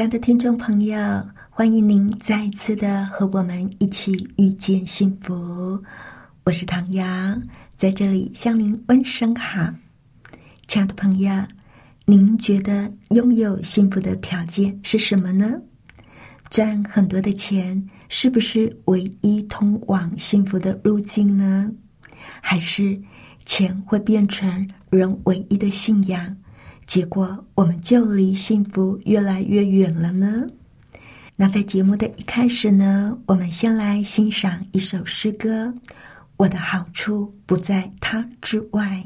亲爱的听众朋友，欢迎您再次的和我们一起遇见幸福。我是唐阳，在这里向您问声好。亲爱的朋友，您觉得拥有幸福的条件是什么呢？赚很多的钱是不是唯一通往幸福的路径呢？还是钱会变成人唯一的信仰？结果，我们就离幸福越来越远了呢。那在节目的一开始呢，我们先来欣赏一首诗歌。我的好处不在他之外。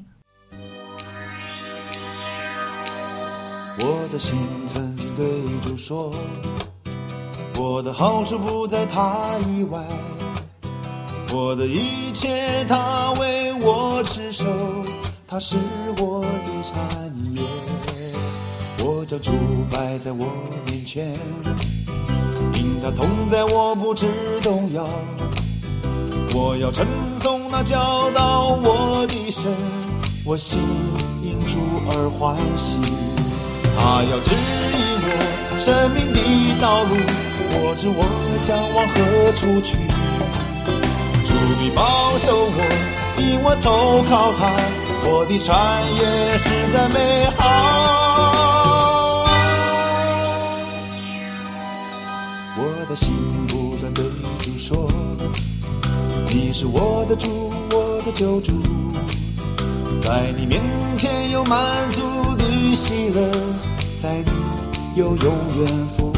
我的心曾经对主说，我的好处不在他以外，我的一切他为我持守，他是我的产业。我将主摆在我面前，因他同在，我不知动摇。我要称颂那教导我的神，我心因主而欢喜。他要指引我生命的道路，我知我将往何处去。主必保守我，因我投靠他，我的产业实在美好。我的心不断对主说：“你是我的主，我的救主，在你面前有满足的喜乐，在你有永远福。”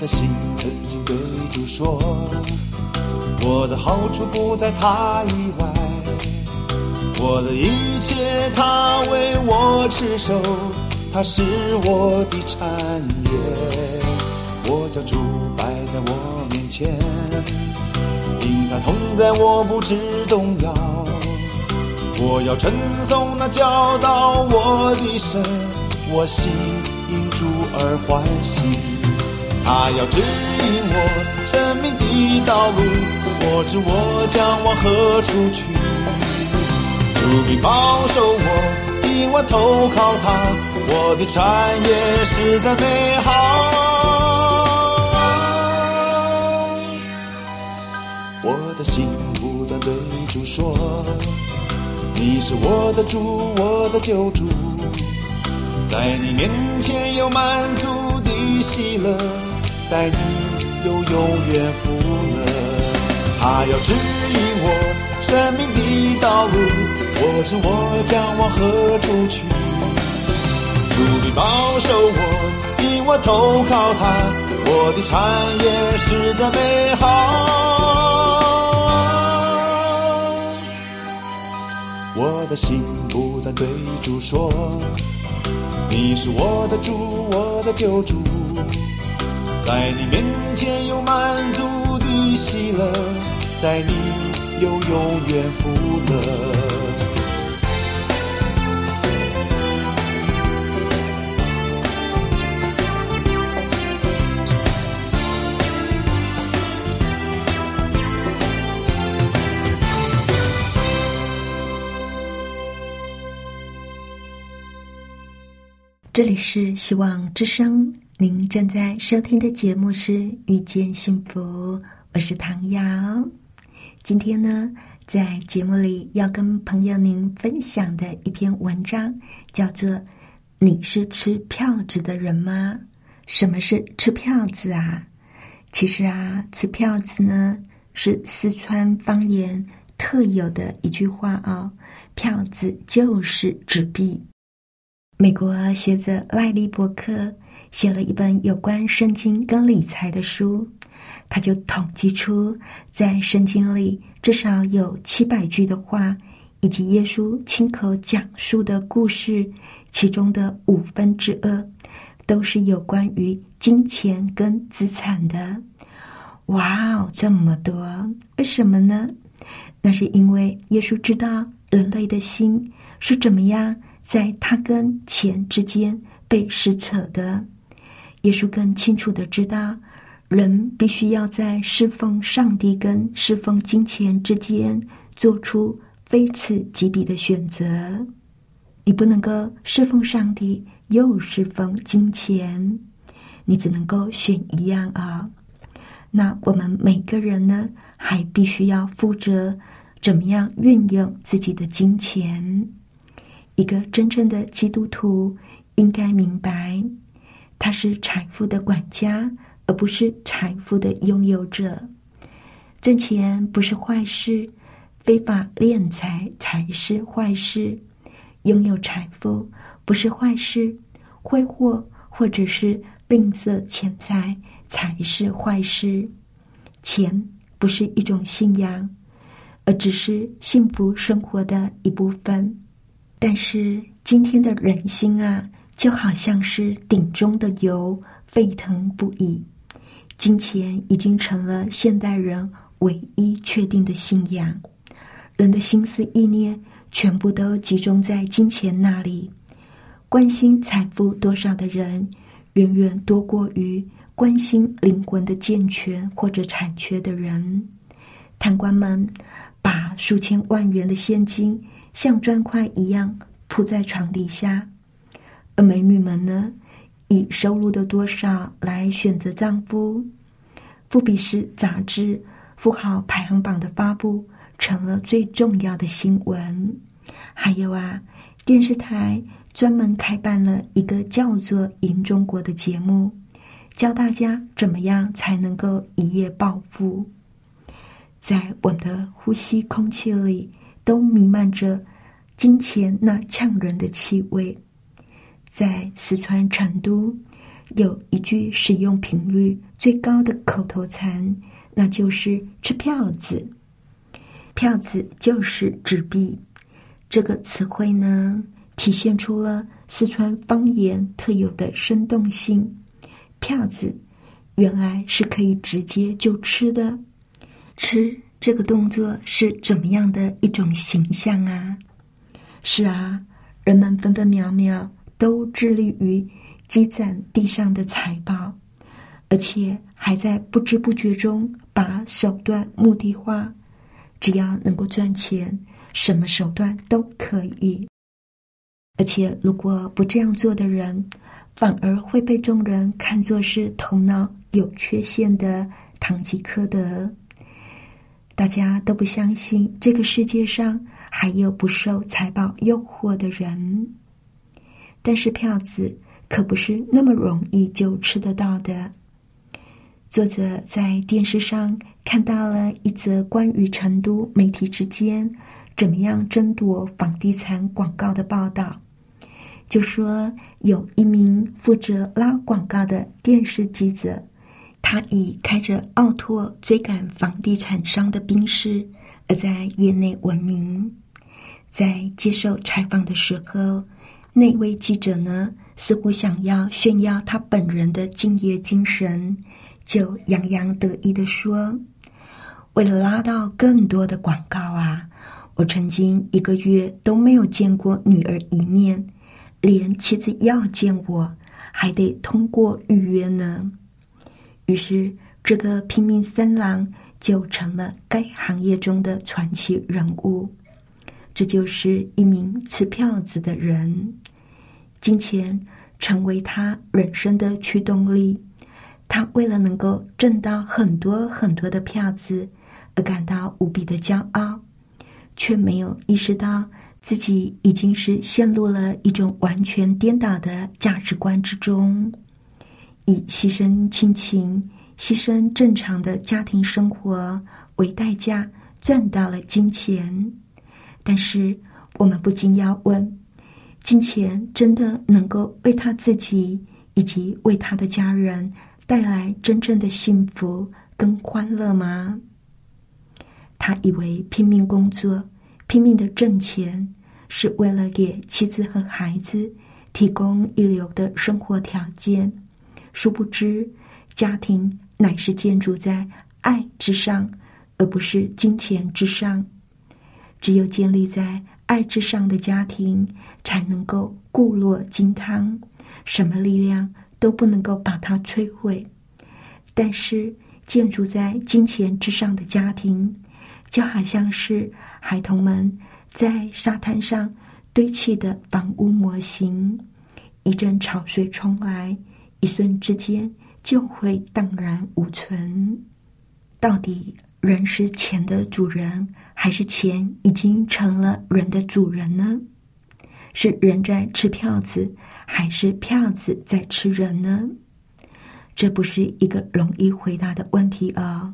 的心曾经对主说：“我的好处不在他以外，我的一切他为我持守，他是我的产业。我将主摆在我面前，因他同在，我不知动摇。我要称颂那教导我的神，我心因主而欢喜。”他要指引我生命的道路，我知我将往何处去。主必保守我，因我投靠他，我的产业实在美好。我的心不断对主说：你是我的主，我的救主，在你面前有满足的喜乐。在你有永远福乐，他要指引我生命的道路，我知我将往何处去。主必保守我，因我投靠他，我的产业实在美好。我的心不断对主说，你是我的主，我的救主。在你面前有满足的喜乐，在你有永远福乐。这里是希望之声。您正在收听的节目是《遇见幸福》，我是唐瑶。今天呢，在节目里要跟朋友您分享的一篇文章，叫做《你是吃票子的人吗？什么是吃票子啊？其实啊，吃票子呢是四川方言。特有的一句话啊，票子就是纸币。美国学者赖利伯克写了一本有关圣经跟理财的书，他就统计出在圣经里至少有七百句的话，以及耶稣亲口讲述的故事，其中的五分之二都是有关于金钱跟资产的。哇哦，这么多！为什么呢？那是因为耶稣知道人类的心是怎么样在他跟钱之间被撕扯的。耶稣更清楚的知道，人必须要在侍奉上帝跟侍奉金钱之间做出非此即彼的选择。你不能够侍奉上帝又侍奉金钱，你只能够选一样啊。那我们每个人呢，还必须要负责怎么样运用自己的金钱。一个真正的基督徒应该明白，他是财富的管家，而不是财富的拥有者。挣钱不是坏事，非法敛财才是坏事。拥有财富不是坏事，挥霍或者是吝啬钱财。才是坏事。钱不是一种信仰，而只是幸福生活的一部分。但是今天的人心啊，就好像是鼎中的油，沸腾不已。金钱已经成了现代人唯一确定的信仰。人的心思意念全部都集中在金钱那里，关心财富多少的人，远远多过于。关心灵魂的健全或者残缺的人，贪官们把数千万元的现金像砖块一样铺在床底下，而美女们呢，以收入的多少来选择丈夫。富比士杂志富豪排行榜的发布成了最重要的新闻。还有啊，电视台专门开办了一个叫做《赢中国》的节目。教大家怎么样才能够一夜暴富？在我的呼吸空气里都弥漫着金钱那呛人的气味。在四川成都，有一句使用频率最高的口头禅，那就是“吃票子”。票子就是纸币。这个词汇呢，体现出了四川方言特有的生动性。票子原来是可以直接就吃的，吃这个动作是怎么样的一种形象啊？是啊，人们分分秒秒都致力于积攒地上的财宝，而且还在不知不觉中把手段目的化。只要能够赚钱，什么手段都可以。而且，如果不这样做的人，反而会被众人看作是头脑有缺陷的堂吉诃德。大家都不相信这个世界上还有不受财宝诱惑的人。但是票子可不是那么容易就吃得到的。作者在电视上看到了一则关于成都媒体之间怎么样争夺房地产广告的报道。就说有一名负责拉广告的电视记者，他以开着奥拓追赶房地产商的兵士而在业内闻名。在接受采访的时候，那位记者呢似乎想要炫耀他本人的敬业精神，就洋洋得意的说：“为了拉到更多的广告啊，我曾经一个月都没有见过女儿一面。”连妻子要见我，还得通过预约呢。于是，这个拼命三郎就成了该行业中的传奇人物。这就是一名吃票子的人，金钱成为他人生的驱动力。他为了能够挣到很多很多的票子，而感到无比的骄傲，却没有意识到。自己已经是陷入了一种完全颠倒的价值观之中，以牺牲亲情、牺牲正常的家庭生活为代价，赚到了金钱，但是我们不禁要问：金钱真的能够为他自己以及为他的家人带来真正的幸福跟欢乐吗？他以为拼命工作、拼命的挣钱，是为了给妻子和孩子提供一流的生活条件，殊不知家庭乃是建筑在爱之上。而不是金钱之上，只有建立在爱之上的家庭，才能够固若金汤，什么力量都不能够把它摧毁。但是，建筑在金钱之上的家庭，就好像是孩童们在沙滩上堆砌的房屋模型，一阵潮水冲来，一瞬之间就会荡然无存。到底？人是钱的主人，还是钱已经成了人的主人呢？是人在吃票子，还是票子在吃人呢？这不是一个容易回答的问题哦！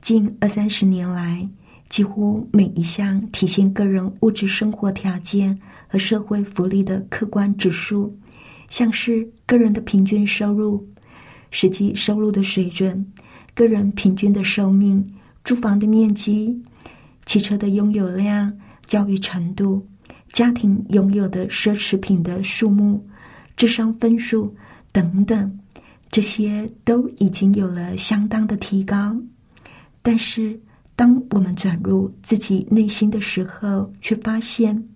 近二三十年来，几乎每一项体现个人物质生活条件和社会福利的客观指数，像是个人的平均收入、实际收入的水准、个人平均的寿命。住房的面积、汽车的拥有量、教育程度、家庭拥有的奢侈品的数目、智商分数等等，这些都已经有了相当的提高。但是，当我们转入自己内心的时候，却发现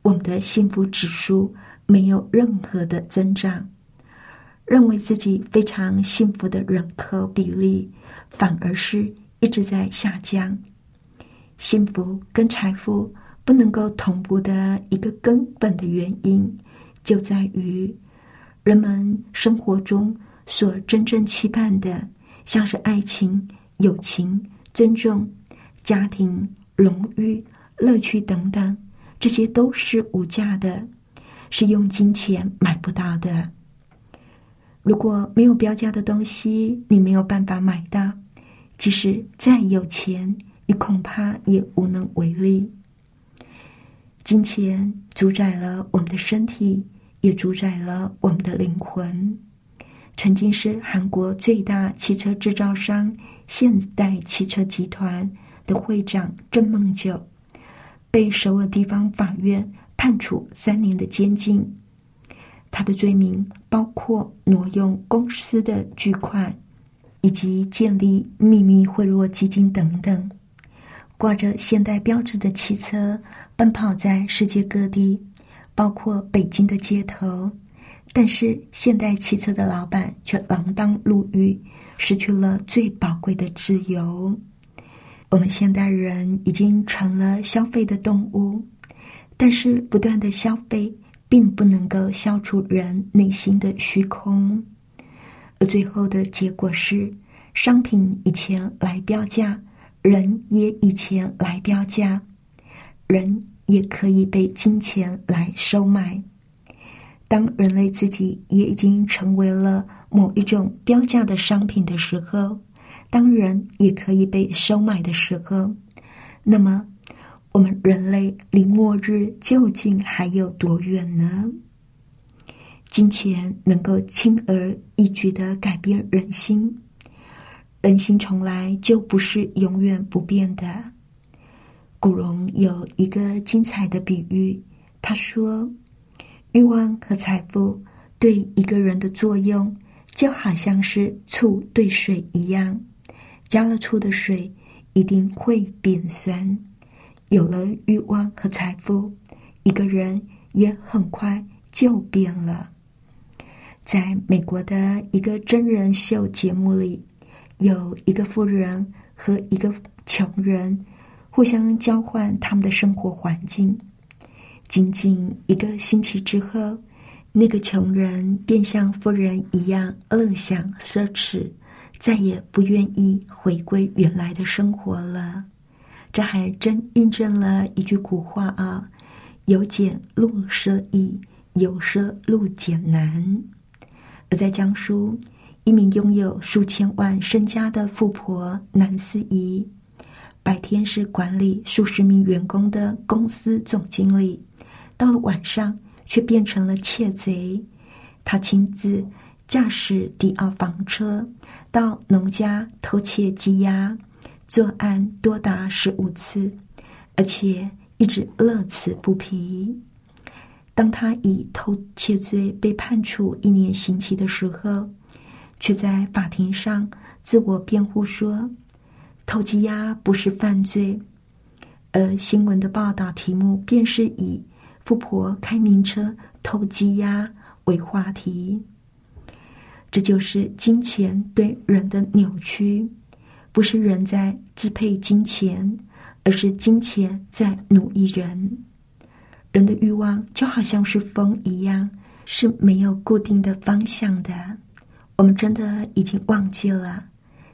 我们的幸福指数没有任何的增长，认为自己非常幸福的人口比例反而是。一直在下降，幸福跟财富不能够同步的一个根本的原因，就在于人们生活中所真正期盼的，像是爱情、友情、尊重、家庭、荣誉、乐趣等等，这些都是无价的，是用金钱买不到的。如果没有标价的东西，你没有办法买到。即使再有钱，你恐怕也无能为力。金钱主宰了我们的身体，也主宰了我们的灵魂。曾经是韩国最大汽车制造商现代汽车集团的会长郑梦九，被首尔地方法院判处三年的监禁。他的罪名包括挪用公司的巨款。以及建立秘密贿赂基金等等，挂着现代标志的汽车奔跑在世界各地，包括北京的街头。但是，现代汽车的老板却锒铛入狱，失去了最宝贵的自由。我们现代人已经成了消费的动物，但是不断的消费并不能够消除人内心的虚空。最后的结果是，商品以前来标价，人也以前来标价，人也可以被金钱来收买。当人类自己也已经成为了某一种标价的商品的时候，当人也可以被收买的时候，那么我们人类离末日究竟还有多远呢？金钱能够轻而易举的改变人心，人心从来就不是永远不变的。古龙有一个精彩的比喻，他说：“欲望和财富对一个人的作用，就好像是醋对水一样，加了醋的水一定会变酸。有了欲望和财富，一个人也很快就变了。”在美国的一个真人秀节目里，有一个富人和一个穷人互相交换他们的生活环境。仅仅一个星期之后，那个穷人便像富人一样乐享奢侈，再也不愿意回归原来的生活了。这还真印证了一句古话啊：“由俭入奢易，由奢入俭难。”而在江苏，一名拥有数千万身家的富婆南思怡，白天是管理数十名员工的公司总经理，到了晚上却变成了窃贼。他亲自驾驶迪奥房车到农家偷窃鸡鸭，作案多达十五次，而且一直乐此不疲。当他以偷窃罪被判处一年刑期的时候，却在法庭上自我辩护说。偷鸡鸭不是犯罪，而新闻的报道题目便是以“富婆开名车偷鸡鸭”为话题。这就是金钱对人的扭曲，不是人在支配金钱，而是金钱在奴役人。人的欲望就好像是风一样，是没有固定的方向的。我们真的已经忘记了，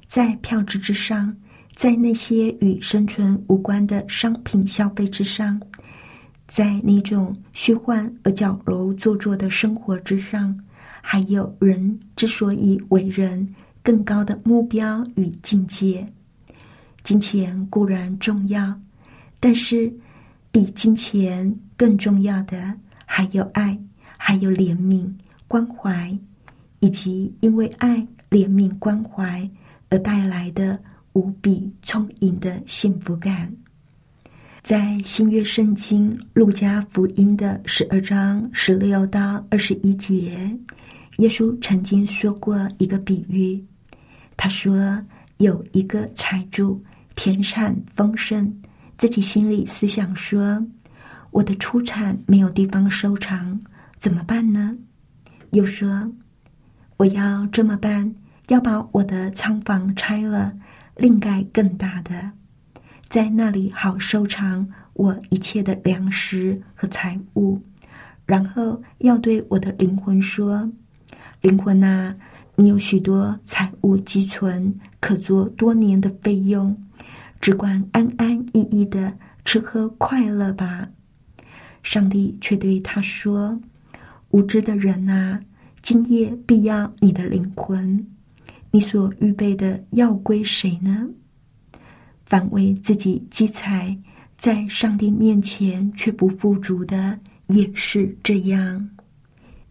在票值之上。在那些与生存无关的商品消费之上，在那种虚幻而矫揉做作的生活之上，还有人之所以为人更高的目标与境界。金钱固然重要，但是比金钱更重要的还有爱，还有怜悯、关怀，以及因为爱、怜悯、关怀而带来的。无比充盈的幸福感，在新约圣经路加福音的十二章十六到二十一节，耶稣曾经说过一个比喻。他说：“有一个财主，田产丰盛，自己心里思想说：‘我的出产没有地方收藏，怎么办呢？’又说：‘我要这么办，要把我的仓房拆了。’”另盖更大的，在那里好收藏我一切的粮食和财物，然后要对我的灵魂说：“灵魂啊，你有许多财物积存，可做多年的费用，只管安安逸逸的吃喝快乐吧。”上帝却对他说：“无知的人啊，今夜必要你的灵魂。”你所预备的要归谁呢？反为自己积财，在上帝面前却不富足的，也是这样。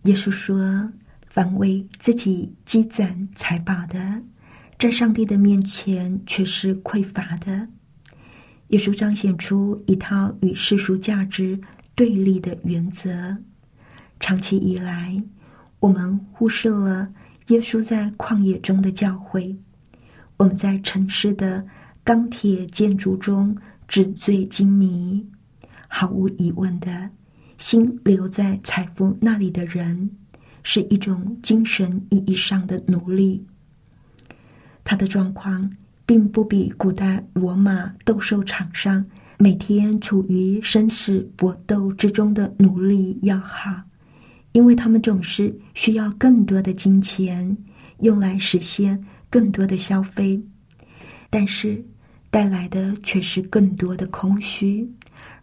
耶稣说：“反为自己积攒财宝的，在上帝的面前却是匮乏的。”耶稣彰显出一套与世俗价值对立的原则。长期以来，我们忽视了。耶稣在旷野中的教诲，我们在城市的钢铁建筑中纸醉金迷。毫无疑问的，心留在财富那里的人，是一种精神意义上的奴隶。他的状况并不比古代罗马斗兽场上每天处于生死搏斗之中的奴隶要好。因为他们总是需要更多的金钱，用来实现更多的消费，但是带来的却是更多的空虚，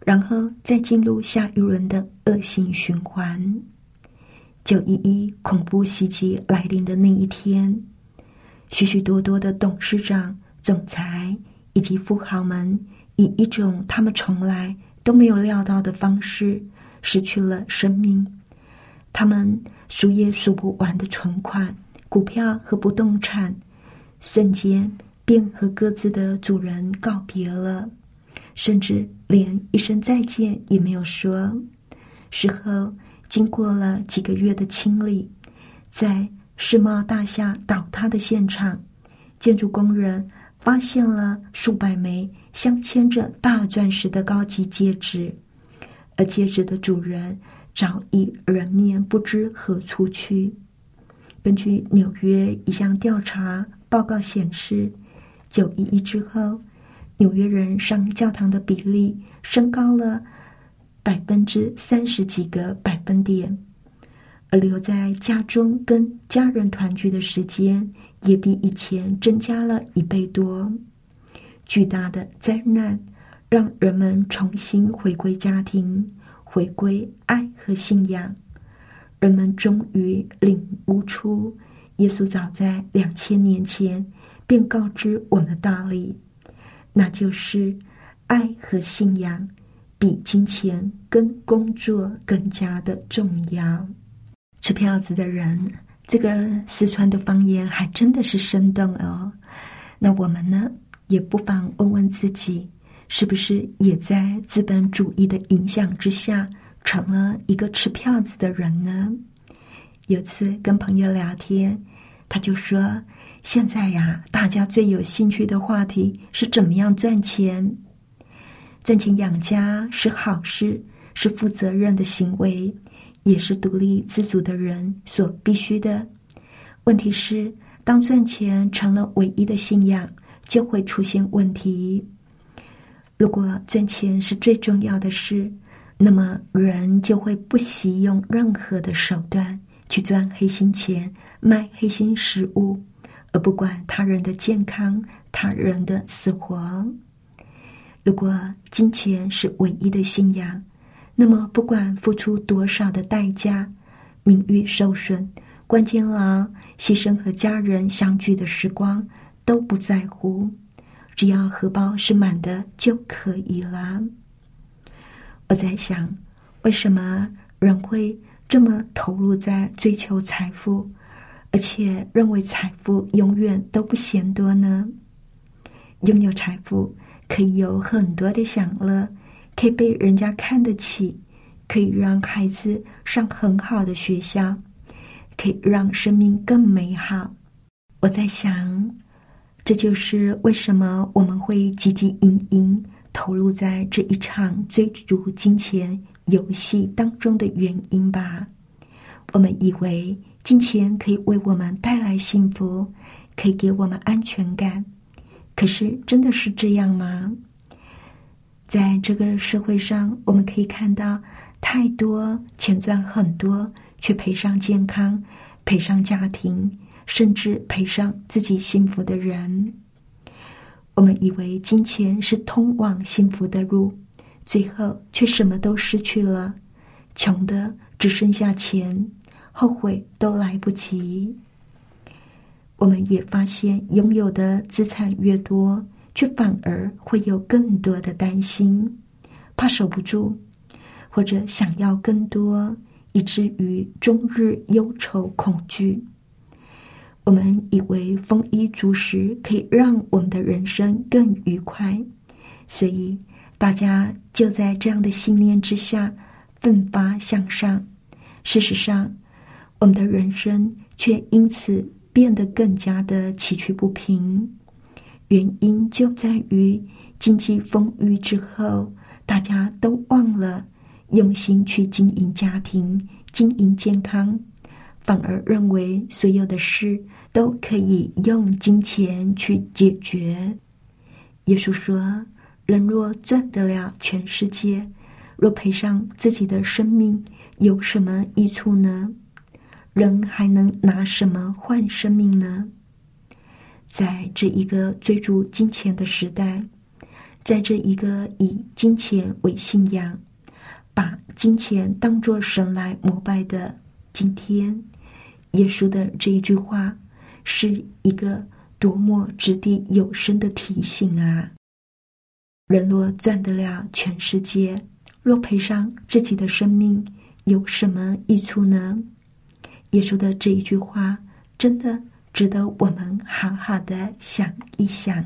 然后再进入下一轮的恶性循环。九一一恐怖袭击来临的那一天，许许多多的董事长、总裁以及富豪们，以一种他们从来都没有料到的方式，失去了生命。他们数也数不完的存款、股票和不动产，瞬间便和各自的主人告别了，甚至连一声再见也没有说。事后，经过了几个月的清理，在世贸大厦倒塌的现场，建筑工人发现了数百枚镶嵌着大钻石的高级戒指，而戒指的主人。早已人面不知何处去。根据纽约一项调查报告显示，九一一之后，纽约人上教堂的比例升高了百分之三十几个百分点，而留在家中跟家人团聚的时间也比以前增加了一倍多。巨大的灾难让人们重新回归家庭。回归爱和信仰，人们终于领悟出耶稣早在两千年前便告知我们的道理：那就是爱和信仰比金钱跟工作更加的重要。吃票子的人，这个四川的方言还真的是生动哦。那我们呢，也不妨问问自己，是不是也在资本主义的影响之下，成了一个吃票子的人呢？有次跟朋友聊天，他就说：“现在呀，大家最有兴趣的话题是怎么样赚钱。赚钱养家是好事，是负责任的行为，也是独立自主的人所必须的。问题是，当赚钱成了唯一的信仰，就会出现问题。如果赚钱是最重要的事，那么人就会不惜用任何的手段。”去赚黑心钱，卖黑心食物，而不管他人的健康、他人的死活。如果金钱是唯一的信仰，那么不管付出多少的代价，名誉受损、关监牢、牺牲和家人相聚的时光都不在乎，只要荷包是满的就可以了。我在想，为什么人会？这么投入在追求财富，而且认为财富永远都不嫌多呢？拥有财富可以有很多的享乐，可以被人家看得起，可以让孩子上很好的学校，可以让生命更美好。我在想，这就是为什么我们会汲汲营营投入在这一场追逐金钱。游戏当中的原因吧，我们以为金钱可以为我们带来幸福，可以给我们安全感。可是，真的是这样吗？在这个社会上，我们可以看到太多钱赚很多，却赔上健康、赔上家庭，甚至赔上自己幸福的人。我们以为金钱是通往幸福的路。最后却什么都失去了，穷的只剩下钱，后悔都来不及。我们也发现，拥有的资产越多，却反而会有更多的担心，怕守不住，或者想要更多，以至于终日忧愁恐惧。我们以为丰衣足食可以让我们的人生更愉快，所以。大家就在这样的信念之下奋发向上。事实上，我们的人生却因此变得更加的崎岖不平。原因就在于经济丰裕之后，大家都忘了用心去经营家庭、经营健康，反而认为所有的事都可以用金钱去解决。耶稣说。人若赚得了全世界，若赔上自己的生命，有什么益处呢？人还能拿什么换生命呢？在这一个追逐金钱的时代，在这一个以金钱为信仰、把金钱当作神来膜拜的今天，耶稣的这一句话，是一个多么掷地有声的提醒啊！人若赚得了全世界，若赔上自己的生命，有什么益处呢？耶稣的这一句话，真的值得我们好好的想一想。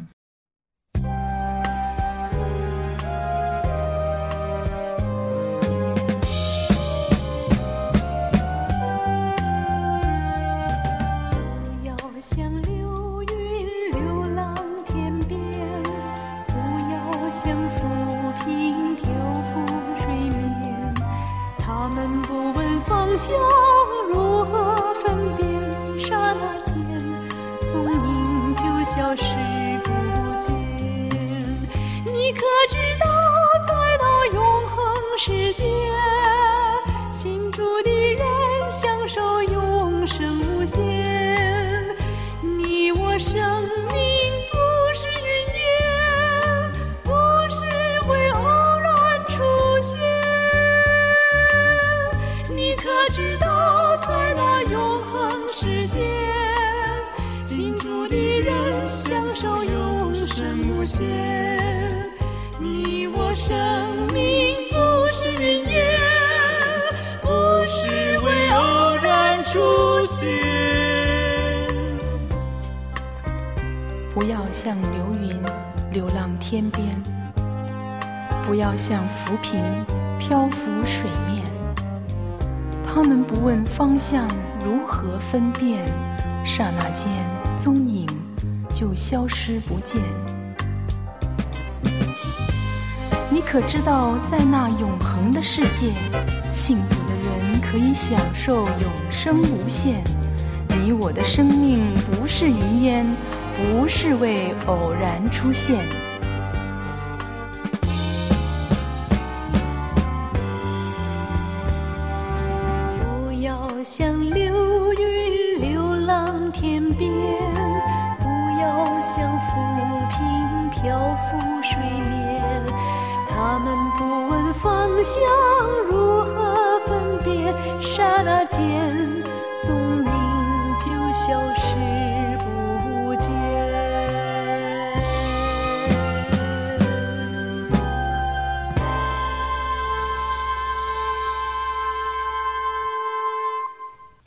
想如何分辨？刹那间，踪影就消失流云流浪天边，不要像浮萍漂浮水面。他们不问方向，如何分辨？刹那间，踪影就消失不见。你可知道，在那永恒的世界，幸福的人可以享受永生无限。你我的生命不是云烟，不是为偶然出现。不要像流云流浪天边，不要像浮萍漂浮水面。他们不问方向，